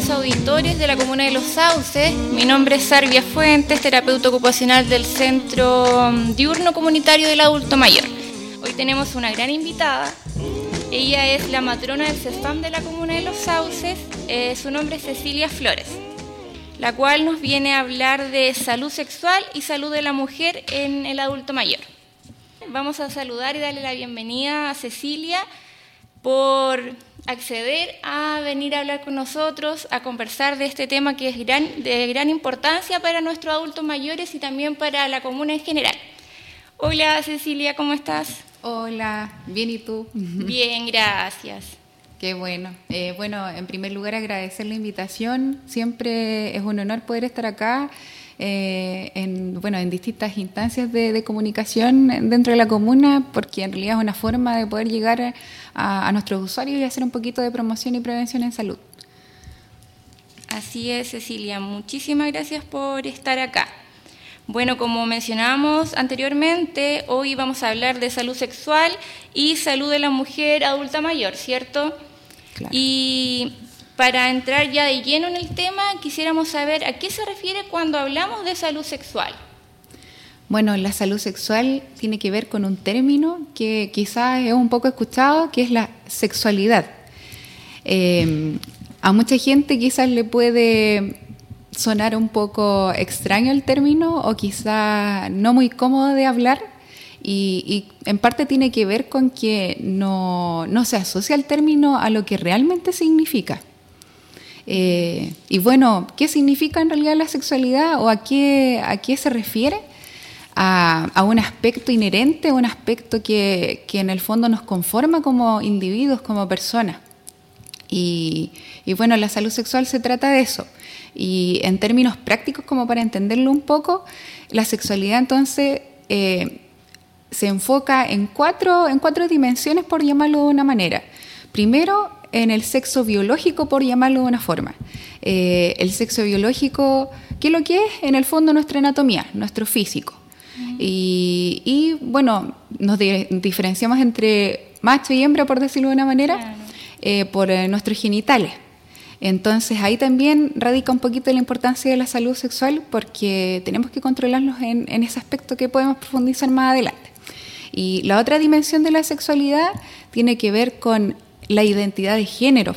queridos auditores de la Comuna de Los Sauces. Mi nombre es Sarvia Fuentes, terapeuta ocupacional del Centro Diurno Comunitario del Adulto Mayor. Hoy tenemos una gran invitada. Ella es la matrona del CESFAM de la Comuna de Los Sauces. Eh, su nombre es Cecilia Flores, la cual nos viene a hablar de salud sexual y salud de la mujer en el adulto mayor. Vamos a saludar y darle la bienvenida a Cecilia por acceder a venir a hablar con nosotros, a conversar de este tema que es de gran importancia para nuestros adultos mayores y también para la comuna en general. Hola Cecilia, ¿cómo estás? Hola, bien y tú. Bien, gracias. Qué bueno. Eh, bueno, en primer lugar agradecer la invitación. Siempre es un honor poder estar acá eh, en, bueno, en distintas instancias de, comunicación dentro de la comuna, porque en realidad es una forma de poder llegar a, nuestros usuarios y hacer un poquito de promoción y prevención en salud. Así es, Cecilia. Muchísimas gracias por estar acá. Bueno, como mencionamos anteriormente, hoy vamos a hablar de salud sexual y salud de la mujer adulta mayor, ¿cierto? Claro. Y para entrar ya de lleno en el tema, quisiéramos saber a qué se refiere cuando hablamos de salud sexual. Bueno, la salud sexual tiene que ver con un término que quizás es un poco escuchado, que es la sexualidad. Eh, a mucha gente quizás le puede sonar un poco extraño el término o quizás no muy cómodo de hablar y, en parte tiene que ver con que no se asocia el término a lo que realmente significa. Eh, y bueno, ¿qué significa en realidad la sexualidad o a qué, a qué se refiere? A, un aspecto inherente, un aspecto que, en el fondo nos conforma como individuos, como personas. Y, bueno, la salud sexual se trata de eso. Y en términos prácticos, como para entenderlo un poco, la sexualidad entonces eh, se enfoca en cuatro, en cuatro dimensiones, por llamarlo de una manera. Primero, en el sexo biológico, por llamarlo de una forma. Eh, el sexo biológico, ¿qué es lo que es? En el fondo nuestra anatomía, nuestro físico. y, bueno, nos diferenciamos entre macho y hembra, por decirlo de una manera, eh, por eh, nuestros genitales. Entonces ahí también radica un poquito la importancia de la salud sexual porque tenemos que controlarlos en, en ese aspecto que podemos profundizar más adelante. Y la otra dimensión de la sexualidad tiene que ver con la identidad de género.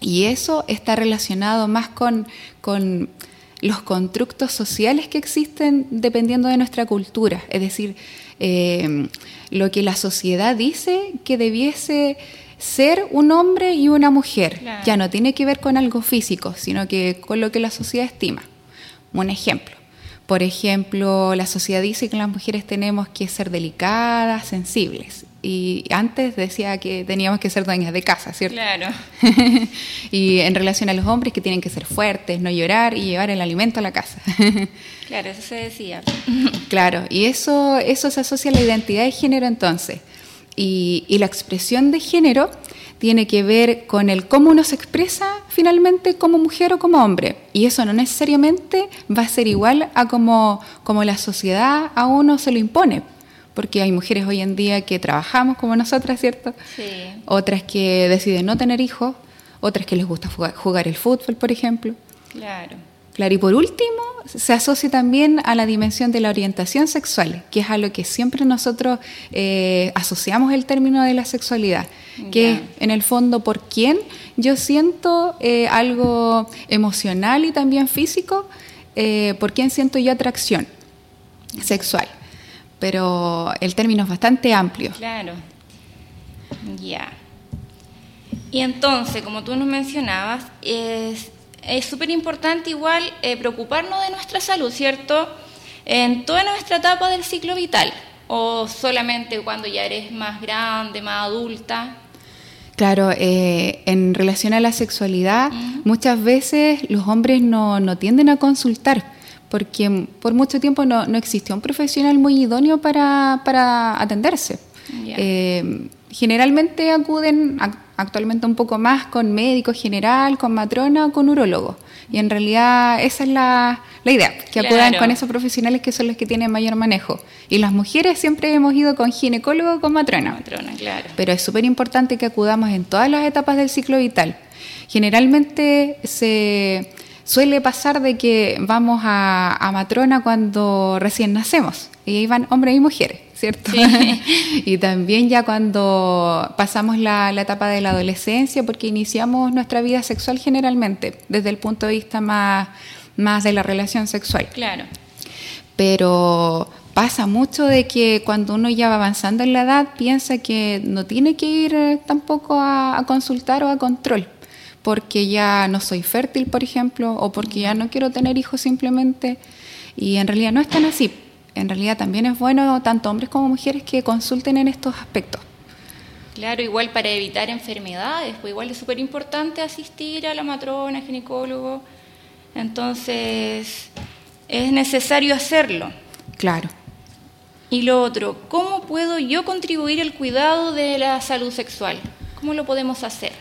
Y eso está relacionado más con, con los constructos sociales que existen dependiendo de nuestra cultura. Es decir, eh, lo que la sociedad dice que debiese ser un hombre y una mujer. Ya no tiene que ver con algo físico, sino que con lo que la sociedad estima. Un ejemplo. Por ejemplo, la sociedad dice que las mujeres tenemos que ser delicadas, sensibles y antes decía que teníamos que ser dueñas de casa, ¿cierto? Claro. y en relación a los hombres que tienen que ser fuertes, no llorar y llevar el alimento a la casa. claro, eso se decía. claro, y eso, eso se asocia a la identidad de género entonces. Y, y la expresión de género tiene que ver con el cómo uno se expresa finalmente como mujer o como hombre. Y eso no necesariamente va a ser igual a como, como la sociedad a uno se lo impone porque hay mujeres hoy en día que trabajamos como nosotras, ¿cierto? Sí. Otras que deciden no tener hijos, otras que les gusta jugar, el fútbol, por ejemplo. Claro. Claro, y por último, se asocia también a la dimensión de la orientación sexual, que es a lo que siempre nosotros eh, asociamos el término de la sexualidad, que es en el fondo por quién yo siento eh, algo emocional y también físico, eh, por quién siento yo atracción sexual pero el término es bastante amplio. Claro. Ya. Y entonces, como tú nos mencionabas, es súper importante igual eh, preocuparnos de nuestra salud, ¿cierto? En toda nuestra etapa del ciclo vital, o solamente cuando ya eres más grande, más adulta. Claro, eh, en relación a la sexualidad, muchas veces los hombres no, no tienden a consultar porque por mucho tiempo no, no existió un profesional muy idóneo para, para atenderse. Eh, generalmente acuden, actualmente un poco más con médico general, con matrona o con urólogo. Y en realidad esa es la, la idea, que acudan con esos profesionales que son los que tienen mayor manejo. Y las mujeres siempre hemos ido con ginecólogo o con matrona. Matrona, claro. Pero es súper importante que acudamos en todas las etapas del ciclo vital. Generalmente se suele pasar de que vamos a, matrona cuando recién nacemos. Y ahí van hombres y mujeres, ¿cierto? y también ya cuando pasamos la, etapa de la adolescencia, porque iniciamos nuestra vida sexual generalmente, desde el punto de vista más, más de la relación sexual. Claro. Pero pasa mucho de que cuando uno ya va avanzando en la edad, piensa que no tiene que ir tampoco a consultar o a control porque ya no soy fértil, por ejemplo, o porque ya no quiero tener hijos simplemente. Y en realidad no es tan así. En realidad también es bueno, tanto hombres como mujeres, que consulten en estos aspectos. Claro, igual para evitar enfermedades, pues igual es súper importante asistir a la matrona, ginecólogo. Entonces, es necesario hacerlo. Claro. Y lo otro, ¿cómo puedo yo contribuir al cuidado de la salud sexual? ¿Cómo lo podemos hacer?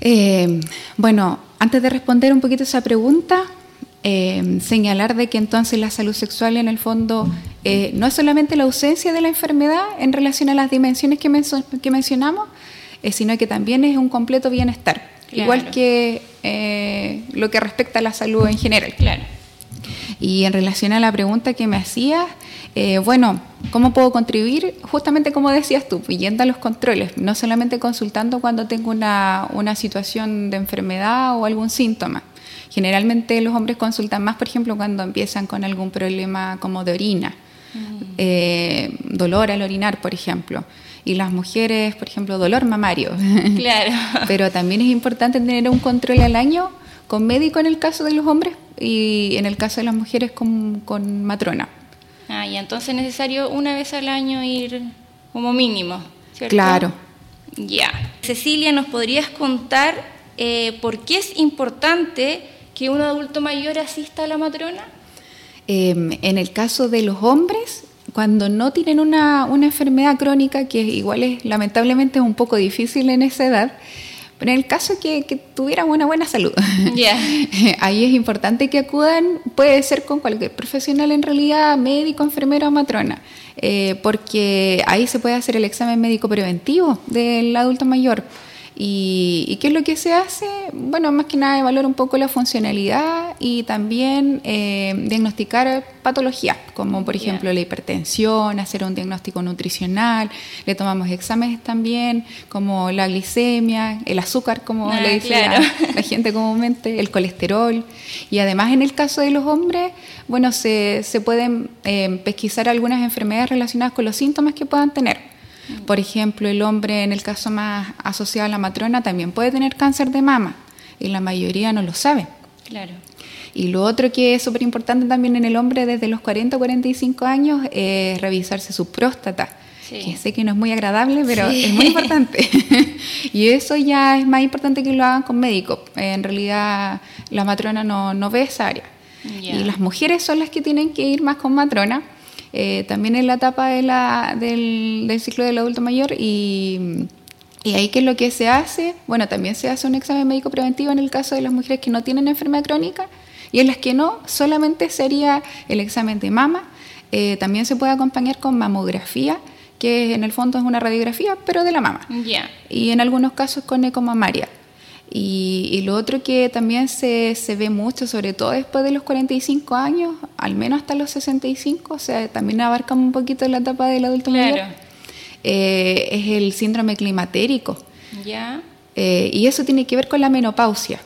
Eh, bueno, antes de responder un poquito esa pregunta, eh, señalar de que entonces la salud sexual en el fondo eh, no es solamente la ausencia de la enfermedad en relación a las dimensiones que, que mencionamos, sino que también es un completo bienestar, igual que lo que respecta a la salud en general. Claro. Y en relación a la pregunta que me hacías, eh, bueno, ¿cómo puedo contribuir? Justamente como decías tú, yendo a los controles, no solamente consultando cuando tengo una, situación de enfermedad o algún síntoma. Generalmente los hombres consultan más, por ejemplo, cuando empiezan con algún problema como de orina, mm. eh, dolor al orinar, por ejemplo. Y las mujeres, por ejemplo, dolor mamario. Claro. Pero también es importante tener un control al año con médico en el caso de los hombres y en el caso de las mujeres con, con matrona. Ah, y entonces es necesario una vez al año ir como mínimo, ¿cierto? Claro. Ya. Cecilia, ¿nos podrías contar eh, por qué es importante que un adulto mayor asista a la matrona? Em, en el caso de los hombres, cuando no tienen una, una enfermedad crónica, que igual es lamentablemente es un poco difícil en esa edad, pero en el caso que, que tuvieran una buena salud, ahí es importante que acudan, puede ser con cualquier profesional en realidad, médico, enfermero o matrona, eh, porque ahí se puede hacer el examen médico preventivo del adulto mayor ¿Y, qué es lo que se hace? Bueno, más que nada evaluar un poco la funcionalidad y también eh, diagnosticar patologías, como por ejemplo la hipertensión, hacer un diagnóstico nutricional, le tomamos exámenes también, como la glicemia, el azúcar, como ah, le dice la, gente comúnmente, el colesterol. Y además en el caso de los hombres, bueno, se, se pueden eh, pesquisar algunas enfermedades relacionadas con los síntomas que puedan tener por ejemplo, el hombre, en el caso más asociado a la matrona, también puede tener cáncer de mama y la mayoría no lo sabe. Claro. Y lo otro que es súper importante también en el hombre desde los 40 o 45 años es revisarse su próstata. Que sé que no es muy agradable, pero es muy importante. y eso ya es más importante que lo hagan con médico. En realidad la matrona no, no ve esa área. Y las mujeres son las que tienen que ir más con matrona eh, también en la etapa de la, del, ciclo del adulto mayor y, y ahí qué es lo que se hace, bueno, también se hace un examen médico preventivo en el caso de las mujeres que no tienen enfermedad crónica y en las que no, solamente sería el examen de mama, eh, también se puede acompañar con mamografía, que en el fondo es una radiografía, pero de la mama. Y en algunos casos con ecomamaria. Y, lo otro que también se, se, ve mucho, sobre todo después de los 45 años, al menos hasta los 65, o sea, también abarca un poquito la etapa del adulto mayor, eh, es el síndrome climatérico. Ya. Eh, y eso tiene que ver con la menopausia.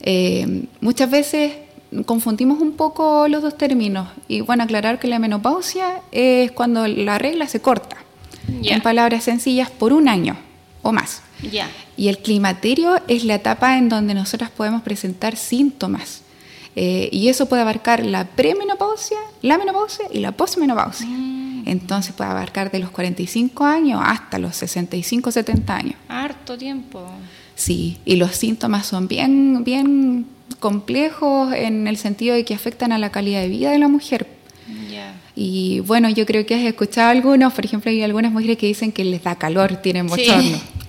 Eh, muchas veces confundimos un poco los dos términos. Y bueno, aclarar que la menopausia es cuando la regla se corta. En palabras sencillas, por un año o más. Y el climaterio es la etapa en donde nosotras podemos presentar síntomas. Eh, y eso puede abarcar la premenopausia, la menopausia y la posmenopausia. Mm. Entonces puede abarcar de los 45 años hasta los 65, 70 años. Harto tiempo. Sí, y los síntomas son bien, bien complejos en el sentido de que afectan a la calidad de vida de la mujer. Y bueno, yo creo que has escuchado algunos, por ejemplo, hay algunas mujeres que dicen que les da calor, tienen bochorno. Sí,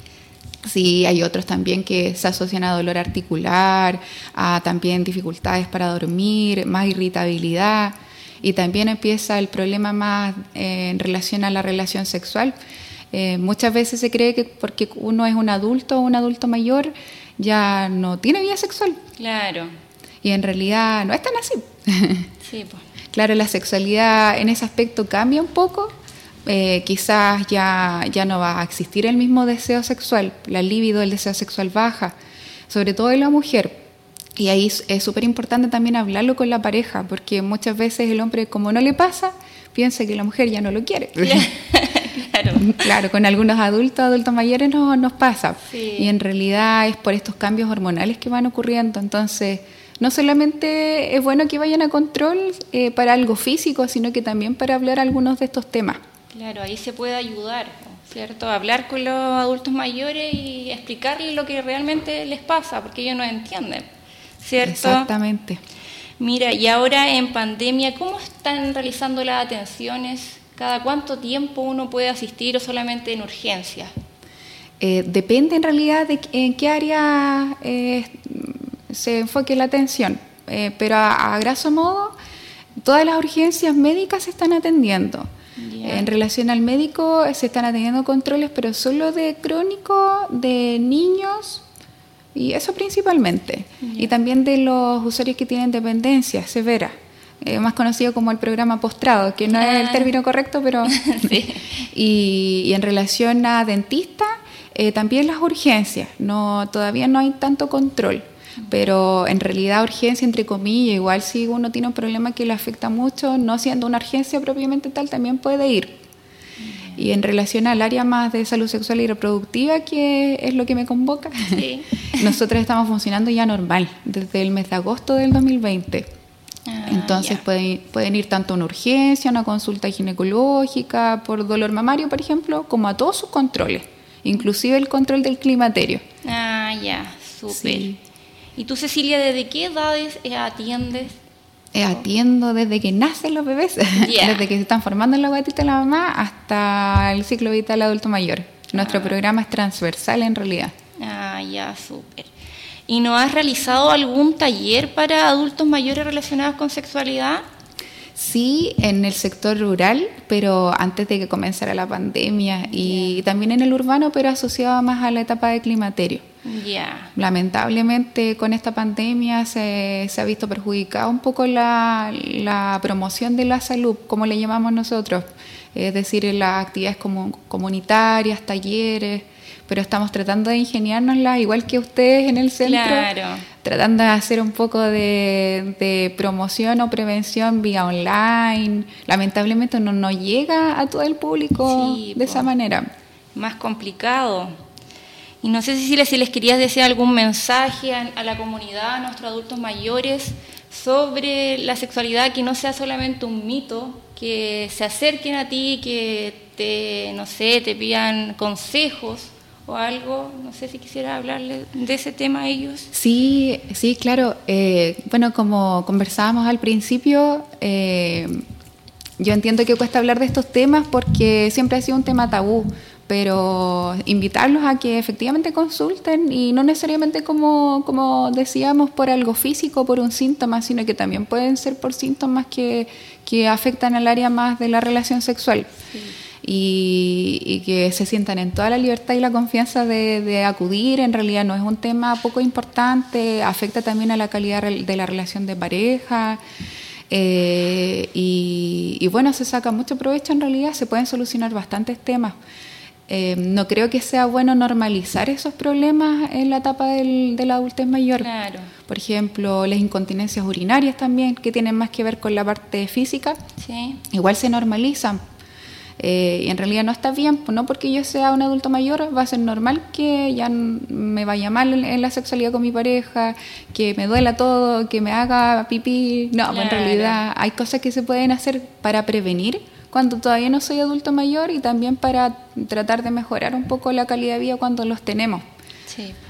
hay otros también que se asocian a dolor articular, a también dificultades para dormir, más irritabilidad y también empieza el problema más eh, en relación a la relación sexual. Eh, muchas veces se cree que porque uno es un adulto o un adulto mayor ya no tiene vida sexual. Claro. Y en realidad no es tan así. Sí, pues. Claro, la sexualidad en ese aspecto cambia un poco, eh, quizás ya, ya no va a existir el mismo deseo sexual, la libido, el deseo sexual baja, sobre todo en la mujer. Y ahí es súper importante también hablarlo con la pareja, porque muchas veces el hombre, como no le pasa, piensa que la mujer ya no lo quiere. claro. claro, con algunos adultos, adultos mayores no, nos pasa. Y en realidad es por estos cambios hormonales que van ocurriendo. Entonces, no solamente es bueno que vayan a control eh, para algo físico, sino que también para hablar algunos de estos temas. Claro, ahí se puede ayudar, ¿cierto? Hablar con los adultos mayores y explicarles lo que realmente les pasa, porque ellos no entienden, ¿cierto? Exactamente. Mira, y ahora en pandemia, ¿cómo están realizando las atenciones? ¿Cada cuánto tiempo uno puede asistir o solamente en urgencias? Eh, depende en realidad de en qué área eh, se enfoque la atención, eh, pero a, a graso modo, todas las urgencias médicas se están atendiendo. En relación al médico, se están atendiendo controles, pero solo de crónico, de niños, y eso principalmente. Y también de los usuarios que tienen dependencia severa. Eh, más conocido como el programa postrado, que no es el término correcto, pero... y, en relación a dentista, eh, también las urgencias, no, todavía no hay tanto control pero en realidad urgencia entre comillas, igual si uno tiene un problema que le afecta mucho, no siendo una urgencia propiamente tal, también puede ir. Y en relación al área más de salud sexual y reproductiva, que es lo que me convoca, nosotros estamos funcionando ya normal desde el mes de agosto del 2020. Ah, Entonces pueden, pueden ir tanto a una urgencia, a una consulta ginecológica por dolor mamario, por ejemplo, como a todos sus controles, inclusive el control del climaterio. Ah, ya, súper. ¿Y tú, Cecilia, desde qué edades atiendes? Eh, atiendo desde que nacen los bebés, desde que se están formando en la guatita de la mamá hasta el ciclo vital adulto mayor. Nuestro ah. programa es transversal en realidad. Ah, ya, súper. ¿Y no has realizado algún taller para adultos mayores relacionados con sexualidad? Sí, en el sector rural, pero antes de que comenzara la pandemia, y también en el urbano, pero asociado más a la etapa de climaterio. Lamentablemente con esta pandemia se, ha visto perjudicada un poco la, promoción de la salud, como le llamamos nosotros, es decir, las actividades comunitarias, talleres, pero estamos tratando de ingeniárnoslas igual que ustedes en el centro, tratando de hacer un poco de, promoción o prevención vía online. Lamentablemente no, no llega a todo el público de esa manera. Más complicado. Y no sé si les, si les querías decir algún mensaje a, la comunidad, a nuestros adultos mayores, sobre la sexualidad, que no sea solamente un mito, que se acerquen a ti, que te, no sé, te pidan consejos o algo. No sé si quisiera hablarle de ese tema a ellos. Sí, sí, claro. Eh, bueno, como conversábamos al principio, eh, yo entiendo que cuesta hablar de estos temas porque siempre ha sido un tema tabú pero invitarlos a que efectivamente consulten y no necesariamente como, como decíamos por algo físico, por un síntoma, sino que también pueden ser por síntomas que, que afectan al área más de la relación sexual. Y, y, que se sientan en toda la libertad y la confianza de, de, acudir. En realidad no es un tema poco importante, afecta también a la calidad de la relación de pareja. Eh, y, y bueno, se saca mucho provecho en realidad, se pueden solucionar bastantes temas. Eh, no creo que sea bueno normalizar esos problemas en la etapa del, de la adultez mayor. Por ejemplo, las incontinencias urinarias también, que tienen más que ver con la parte física, igual se normalizan. Eh, y en realidad no está bien, pues no porque yo sea un adulto mayor, va a ser normal que ya me vaya mal en la sexualidad con mi pareja, que me duela todo, que me haga pipí. No, pues en realidad hay cosas que se pueden hacer para prevenir cuando todavía no soy adulto mayor y también para tratar de mejorar un poco la calidad de vida cuando los tenemos.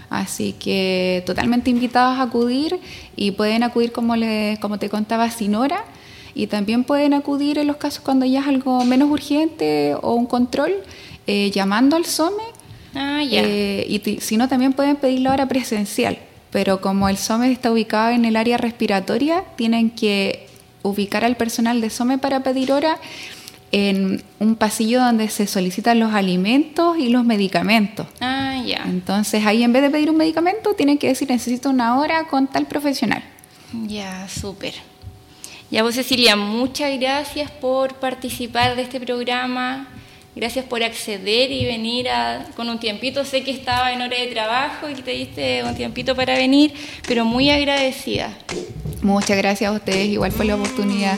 Así que totalmente invitados a acudir y pueden acudir como, le, como te contaba sin hora y también pueden acudir en los casos cuando ya es algo menos urgente o un control, eh, llamando al SOME Ah, ya. Eh, y si no, también pueden pedirlo ahora presencial. Pero como el SOME está ubicado en el área respiratoria, tienen que ubicar al personal de SOME para pedir hora en un pasillo donde se solicitan los alimentos y los medicamentos. Ah, ya. Entonces ahí en vez de pedir un medicamento, tienen que decir necesito una hora con tal profesional. Ya, súper. Ya vos Cecilia, muchas gracias por participar de este programa. Gracias por acceder y venir con un tiempito. Sé que estaba en hora de trabajo y te diste un tiempito para venir, pero muy agradecida. Muchas gracias a ustedes, igual fue la oportunidad.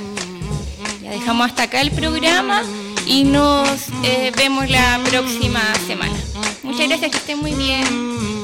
Dejamos hasta acá el programa y nos eh, vemos la próxima semana. Muchas gracias, que estén muy bien.